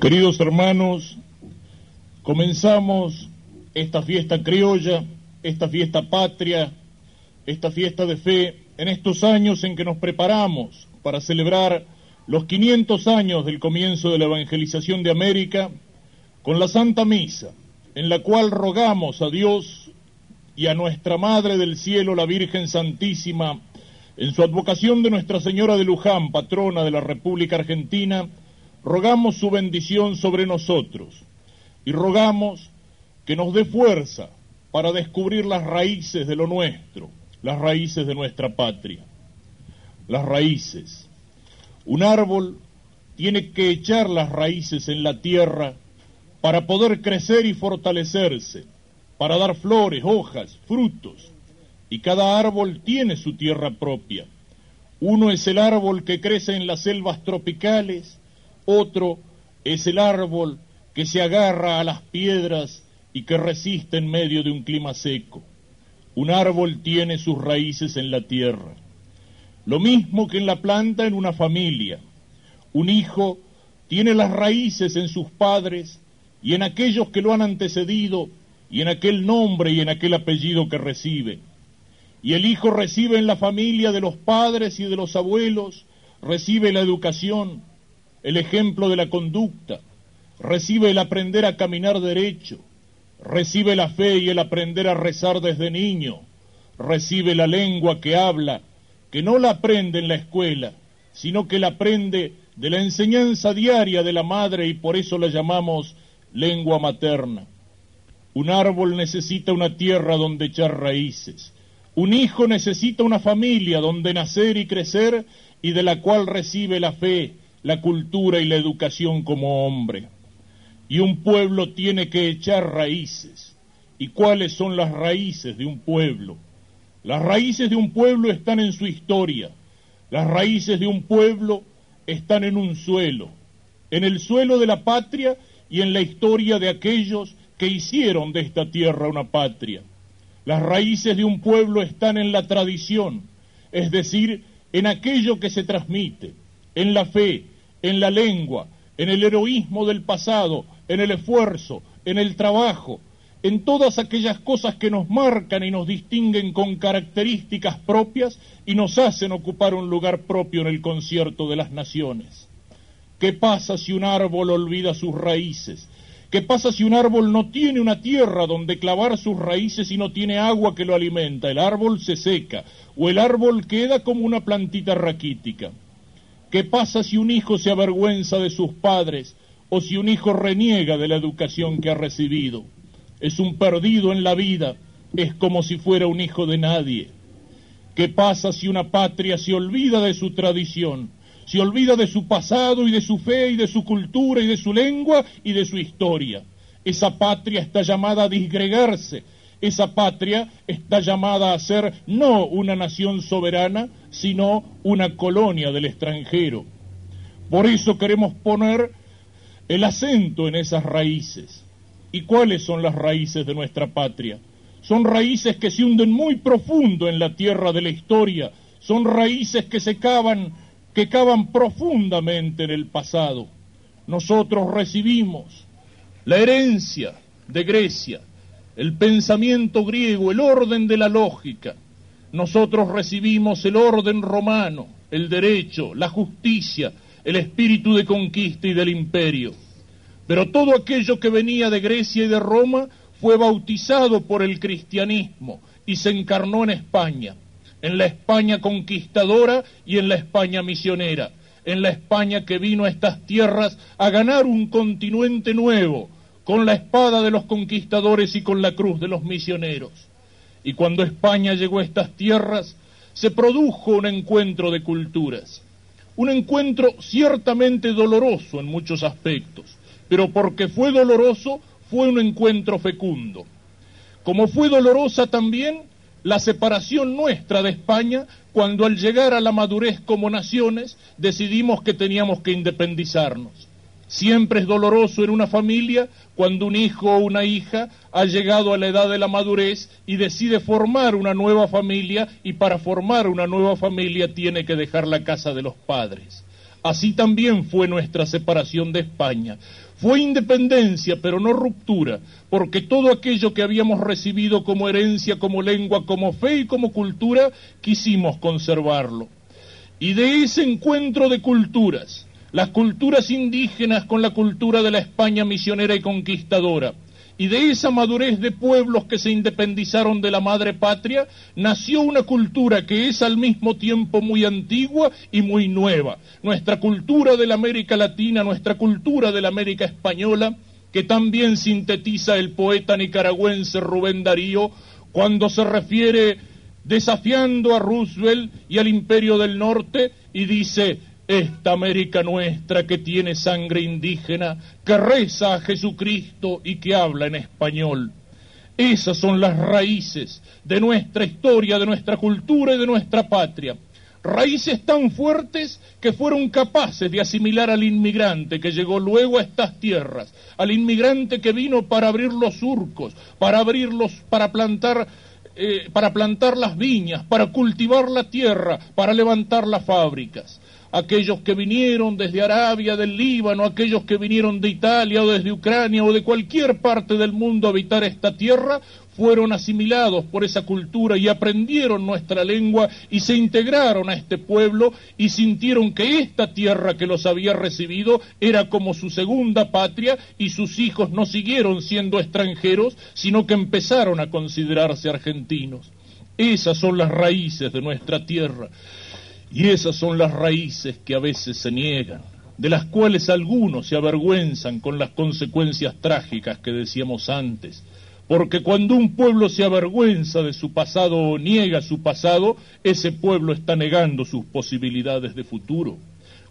Queridos hermanos, comenzamos esta fiesta criolla, esta fiesta patria, esta fiesta de fe, en estos años en que nos preparamos para celebrar los 500 años del comienzo de la evangelización de América, con la Santa Misa, en la cual rogamos a Dios y a nuestra Madre del Cielo, la Virgen Santísima, en su advocación de Nuestra Señora de Luján, patrona de la República Argentina, rogamos su bendición sobre nosotros y rogamos que nos dé fuerza para descubrir las raíces de lo nuestro, las raíces de nuestra patria. Las raíces. Un árbol tiene que echar las raíces en la tierra para poder crecer y fortalecerse, para dar flores, hojas, frutos. Y cada árbol tiene su tierra propia. Uno es el árbol que crece en las selvas tropicales, otro es el árbol que se agarra a las piedras y que resiste en medio de un clima seco. Un árbol tiene sus raíces en la tierra. Lo mismo que en la planta en una familia. Un hijo tiene las raíces en sus padres y en aquellos que lo han antecedido y en aquel nombre y en aquel apellido que recibe. Y el hijo recibe en la familia de los padres y de los abuelos, recibe la educación, el ejemplo de la conducta, recibe el aprender a caminar derecho, recibe la fe y el aprender a rezar desde niño, recibe la lengua que habla, que no la aprende en la escuela, sino que la aprende de la enseñanza diaria de la madre y por eso la llamamos lengua materna. Un árbol necesita una tierra donde echar raíces. Un hijo necesita una familia donde nacer y crecer y de la cual recibe la fe, la cultura y la educación como hombre. Y un pueblo tiene que echar raíces. ¿Y cuáles son las raíces de un pueblo? Las raíces de un pueblo están en su historia. Las raíces de un pueblo están en un suelo, en el suelo de la patria y en la historia de aquellos que hicieron de esta tierra una patria. Las raíces de un pueblo están en la tradición, es decir, en aquello que se transmite, en la fe, en la lengua, en el heroísmo del pasado, en el esfuerzo, en el trabajo, en todas aquellas cosas que nos marcan y nos distinguen con características propias y nos hacen ocupar un lugar propio en el concierto de las naciones. ¿Qué pasa si un árbol olvida sus raíces? ¿Qué pasa si un árbol no tiene una tierra donde clavar sus raíces y no tiene agua que lo alimenta? El árbol se seca o el árbol queda como una plantita raquítica. ¿Qué pasa si un hijo se avergüenza de sus padres o si un hijo reniega de la educación que ha recibido? Es un perdido en la vida, es como si fuera un hijo de nadie. ¿Qué pasa si una patria se olvida de su tradición, se olvida de su pasado y de su fe y de su cultura y de su lengua y de su historia? Esa patria está llamada a disgregarse, esa patria está llamada a ser no una nación soberana, sino una colonia del extranjero. Por eso queremos poner el acento en esas raíces. ¿Y cuáles son las raíces de nuestra patria? Son raíces que se hunden muy profundo en la tierra de la historia, son raíces que se cavan, que cavan profundamente en el pasado. Nosotros recibimos la herencia de Grecia, el pensamiento griego, el orden de la lógica. Nosotros recibimos el orden romano, el derecho, la justicia, el espíritu de conquista y del imperio. Pero todo aquello que venía de Grecia y de Roma fue bautizado por el cristianismo y se encarnó en España, en la España conquistadora y en la España misionera, en la España que vino a estas tierras a ganar un continente nuevo, con la espada de los conquistadores y con la cruz de los misioneros. Y cuando España llegó a estas tierras, se produjo un encuentro de culturas, un encuentro ciertamente doloroso en muchos aspectos, pero porque fue doloroso, fue un encuentro fecundo. Como fue dolorosa también la separación nuestra de España cuando al llegar a la madurez como naciones decidimos que teníamos que independizarnos. Siempre es doloroso en una familia cuando un hijo o una hija ha llegado a la edad de la madurez y decide formar una nueva familia y para formar una nueva familia tiene que dejar la casa de los padres. Así también fue nuestra separación de España. Fue independencia, pero no ruptura, porque todo aquello que habíamos recibido como herencia, como lengua, como fe y como cultura, quisimos conservarlo. Y de ese encuentro de culturas, las culturas indígenas con la cultura de la España misionera y conquistadora, y de esa madurez de pueblos que se independizaron de la madre patria, nació una cultura que es al mismo tiempo muy antigua y muy nueva. Nuestra cultura de la América Latina, nuestra cultura de la América Española, que también sintetiza el poeta nicaragüense Rubén Darío cuando se refiere desafiando a Roosevelt y al Imperio del Norte y dice, esta América nuestra que tiene sangre indígena, que reza a Jesucristo y que habla en español. Esas son las raíces de nuestra historia, de nuestra cultura y de nuestra patria. Raíces tan fuertes que fueron capaces de asimilar al inmigrante que llegó luego a estas tierras, al inmigrante que vino para abrir los surcos, para abrirlos, para plantar eh, para plantar las viñas, para cultivar la tierra, para levantar las fábricas aquellos que vinieron desde Arabia, del Líbano, aquellos que vinieron de Italia o desde Ucrania o de cualquier parte del mundo a habitar esta tierra, fueron asimilados por esa cultura y aprendieron nuestra lengua y se integraron a este pueblo y sintieron que esta tierra que los había recibido era como su segunda patria y sus hijos no siguieron siendo extranjeros, sino que empezaron a considerarse argentinos. Esas son las raíces de nuestra tierra. Y esas son las raíces que a veces se niegan, de las cuales algunos se avergüenzan con las consecuencias trágicas que decíamos antes. Porque cuando un pueblo se avergüenza de su pasado o niega su pasado, ese pueblo está negando sus posibilidades de futuro.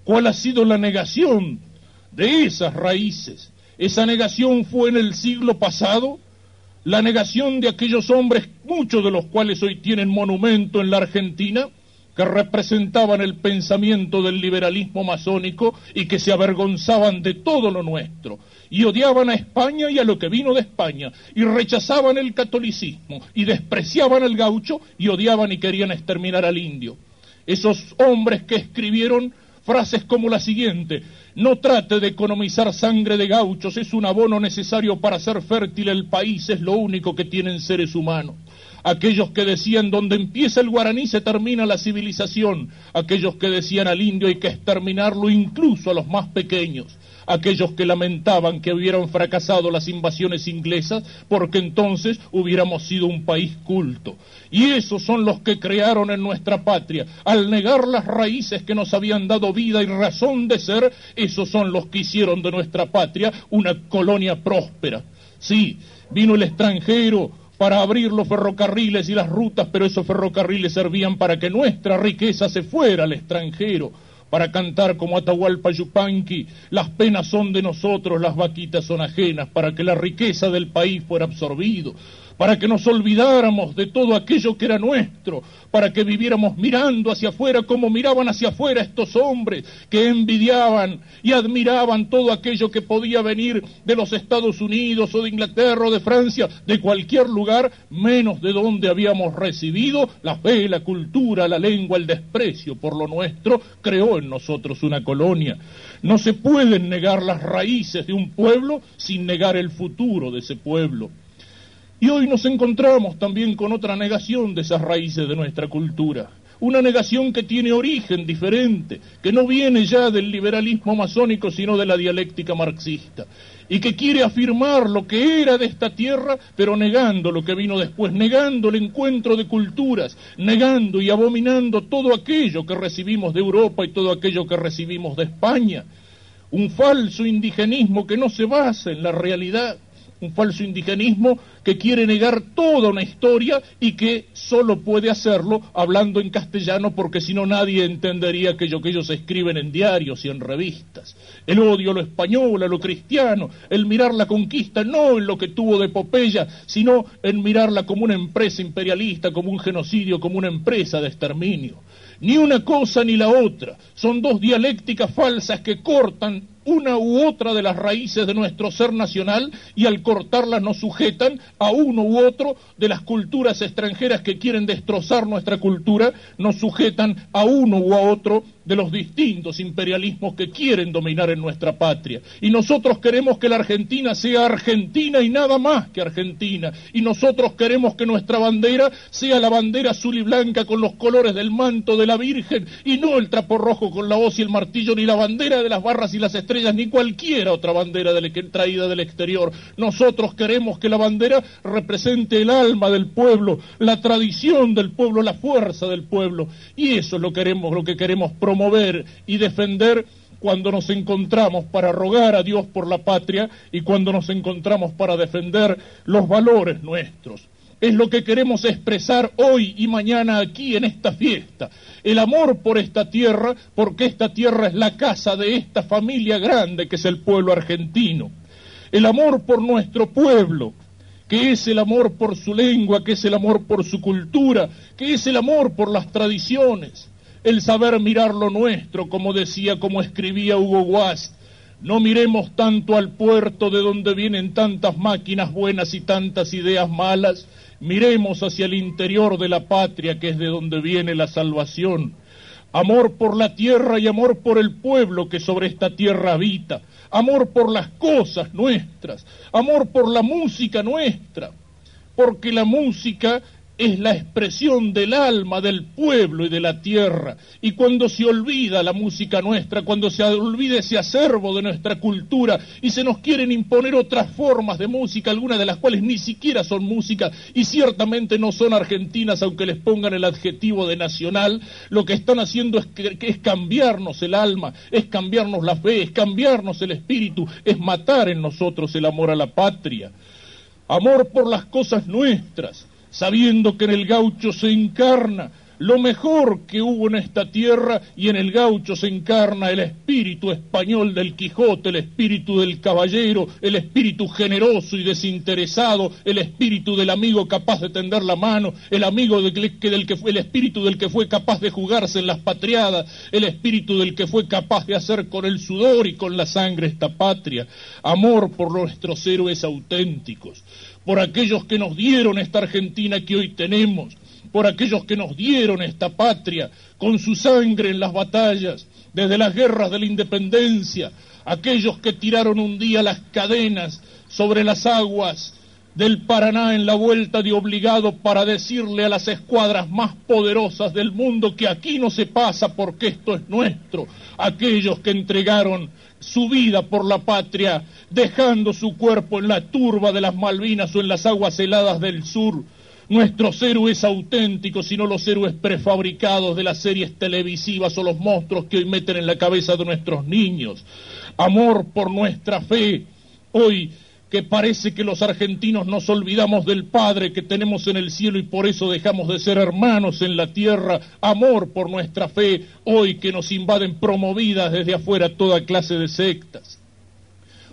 ¿Cuál ha sido la negación de esas raíces? Esa negación fue en el siglo pasado, la negación de aquellos hombres, muchos de los cuales hoy tienen monumento en la Argentina, que representaban el pensamiento del liberalismo masónico y que se avergonzaban de todo lo nuestro, y odiaban a España y a lo que vino de España, y rechazaban el catolicismo, y despreciaban al gaucho, y odiaban y querían exterminar al indio. Esos hombres que escribieron frases como la siguiente, no trate de economizar sangre de gauchos, es un abono necesario para hacer fértil el país, es lo único que tienen seres humanos aquellos que decían donde empieza el guaraní se termina la civilización, aquellos que decían al indio hay que exterminarlo incluso a los más pequeños, aquellos que lamentaban que hubieran fracasado las invasiones inglesas porque entonces hubiéramos sido un país culto. Y esos son los que crearon en nuestra patria. Al negar las raíces que nos habían dado vida y razón de ser, esos son los que hicieron de nuestra patria una colonia próspera. Sí, vino el extranjero, para abrir los ferrocarriles y las rutas, pero esos ferrocarriles servían para que nuestra riqueza se fuera al extranjero, para cantar como Atahualpa Yupanqui, las penas son de nosotros, las vaquitas son ajenas, para que la riqueza del país fuera absorbido para que nos olvidáramos de todo aquello que era nuestro, para que viviéramos mirando hacia afuera como miraban hacia afuera estos hombres que envidiaban y admiraban todo aquello que podía venir de los Estados Unidos o de Inglaterra o de Francia, de cualquier lugar, menos de donde habíamos recibido la fe, la cultura, la lengua, el desprecio por lo nuestro, creó en nosotros una colonia. No se pueden negar las raíces de un pueblo sin negar el futuro de ese pueblo. Y hoy nos encontramos también con otra negación de esas raíces de nuestra cultura. Una negación que tiene origen diferente, que no viene ya del liberalismo masónico, sino de la dialéctica marxista, y que quiere afirmar lo que era de esta tierra, pero negando lo que vino después, negando el encuentro de culturas, negando y abominando todo aquello que recibimos de Europa y todo aquello que recibimos de España. Un falso indigenismo que no se basa en la realidad, un falso indigenismo que quiere negar toda una historia y que solo puede hacerlo hablando en castellano porque si no nadie entendería aquello que ellos escriben en diarios y en revistas. El odio a lo español, a lo cristiano, el mirar la conquista no en lo que tuvo de Popeya, sino en mirarla como una empresa imperialista, como un genocidio, como una empresa de exterminio. Ni una cosa ni la otra. Son dos dialécticas falsas que cortan una u otra de las raíces de nuestro ser nacional y al cortarlas nos sujetan a uno u otro de las culturas extranjeras que quieren destrozar nuestra cultura, nos sujetan a uno u a otro de los distintos imperialismos que quieren dominar en nuestra patria. Y nosotros queremos que la Argentina sea Argentina y nada más que Argentina. Y nosotros queremos que nuestra bandera sea la bandera azul y blanca con los colores del manto de la Virgen y no el trapo rojo con la hoz y el martillo, ni la bandera de las barras y las estrellas, ni cualquiera otra bandera traída del exterior. Nosotros queremos que la bandera represente el alma del pueblo, la tradición del pueblo, la fuerza del pueblo. Y eso es lo, queremos, lo que queremos promover y defender cuando nos encontramos para rogar a Dios por la patria y cuando nos encontramos para defender los valores nuestros. Es lo que queremos expresar hoy y mañana aquí en esta fiesta. El amor por esta tierra, porque esta tierra es la casa de esta familia grande que es el pueblo argentino. El amor por nuestro pueblo, que es el amor por su lengua, que es el amor por su cultura, que es el amor por las tradiciones, el saber mirar lo nuestro, como decía, como escribía Hugo Guast. No miremos tanto al puerto de donde vienen tantas máquinas buenas y tantas ideas malas, miremos hacia el interior de la patria, que es de donde viene la salvación. Amor por la tierra y amor por el pueblo que sobre esta tierra habita. Amor por las cosas nuestras, amor por la música nuestra, porque la música es la expresión del alma del pueblo y de la tierra. Y cuando se olvida la música nuestra, cuando se olvida ese acervo de nuestra cultura y se nos quieren imponer otras formas de música, algunas de las cuales ni siquiera son música y ciertamente no son argentinas, aunque les pongan el adjetivo de nacional, lo que están haciendo es, que, es cambiarnos el alma, es cambiarnos la fe, es cambiarnos el espíritu, es matar en nosotros el amor a la patria. Amor por las cosas nuestras, sabiendo que en el gaucho se encarna lo mejor que hubo en esta tierra y en el gaucho se encarna el espíritu español del Quijote, el espíritu del caballero, el espíritu generoso y desinteresado, el espíritu del amigo capaz de tender la mano, el amigo del que, fue, el espíritu del que fue capaz de jugarse en las patriadas, el espíritu del que fue capaz de hacer con el sudor y con la sangre esta patria, amor por nuestros héroes auténticos por aquellos que nos dieron esta Argentina que hoy tenemos, por aquellos que nos dieron esta patria con su sangre en las batallas, desde las guerras de la independencia, aquellos que tiraron un día las cadenas sobre las aguas del Paraná en la vuelta de obligado para decirle a las escuadras más poderosas del mundo que aquí no se pasa porque esto es nuestro, aquellos que entregaron su vida por la patria, dejando su cuerpo en la turba de las Malvinas o en las aguas heladas del sur. Nuestros héroes auténticos y no los héroes prefabricados de las series televisivas o los monstruos que hoy meten en la cabeza de nuestros niños. Amor por nuestra fe. Hoy que parece que los argentinos nos olvidamos del Padre que tenemos en el cielo y por eso dejamos de ser hermanos en la tierra, amor por nuestra fe, hoy que nos invaden promovidas desde afuera toda clase de sectas.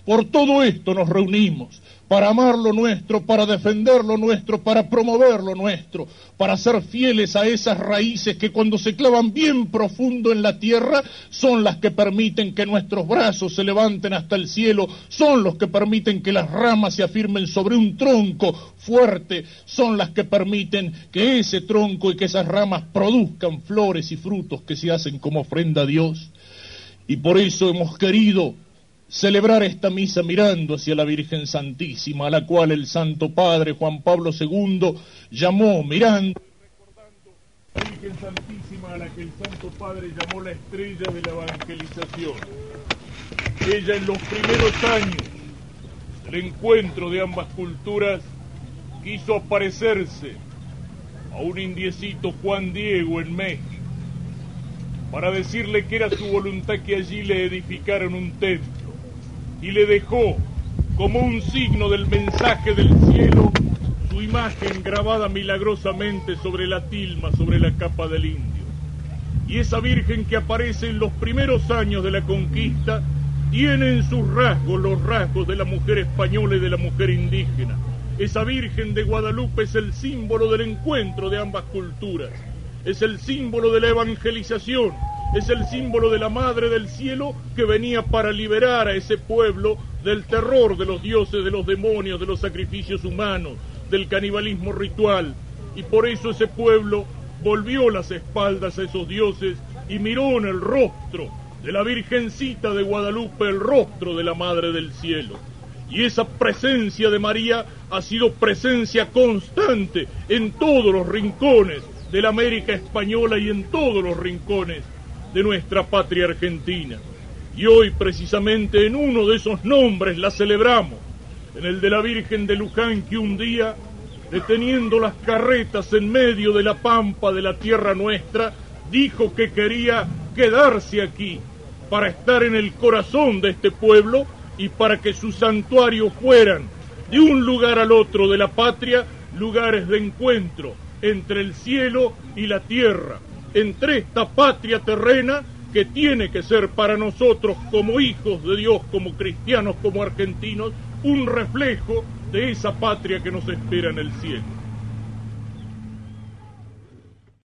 Por todo esto nos reunimos, para amar lo nuestro, para defender lo nuestro, para promover lo nuestro, para ser fieles a esas raíces que cuando se clavan bien profundo en la tierra son las que permiten que nuestros brazos se levanten hasta el cielo, son los que permiten que las ramas se afirmen sobre un tronco fuerte, son las que permiten que ese tronco y que esas ramas produzcan flores y frutos que se hacen como ofrenda a Dios. Y por eso hemos querido celebrar esta misa mirando hacia la Virgen Santísima, a la cual el Santo Padre Juan Pablo II llamó mirando la Virgen Santísima a la que el Santo Padre llamó la estrella de la evangelización. Ella en los primeros años del encuentro de ambas culturas quiso aparecerse a un indiecito Juan Diego en México para decirle que era su voluntad que allí le edificaran un templo y le dejó como un signo del mensaje del cielo su imagen grabada milagrosamente sobre la tilma, sobre la capa del indio. Y esa Virgen que aparece en los primeros años de la conquista tiene en sus rasgos los rasgos de la mujer española y de la mujer indígena. Esa Virgen de Guadalupe es el símbolo del encuentro de ambas culturas, es el símbolo de la evangelización, es el símbolo de la Madre del Cielo que venía para liberar a ese pueblo del terror de los dioses, de los demonios, de los sacrificios humanos, del canibalismo ritual. Y por eso ese pueblo volvió las espaldas a esos dioses y miró en el rostro de la Virgencita de Guadalupe el rostro de la Madre del Cielo. Y esa presencia de María ha sido presencia constante en todos los rincones de la América Española y en todos los rincones de nuestra patria argentina. Y hoy precisamente en uno de esos nombres la celebramos, en el de la Virgen de Luján que un día, deteniendo las carretas en medio de la pampa de la tierra nuestra, dijo que quería quedarse aquí para estar en el corazón de este pueblo y para que sus santuarios fueran de un lugar al otro de la patria lugares de encuentro entre el cielo y la tierra, entre esta patria terrena que tiene que ser para nosotros como hijos de Dios, como cristianos, como argentinos, un reflejo de esa patria que nos espera en el cielo.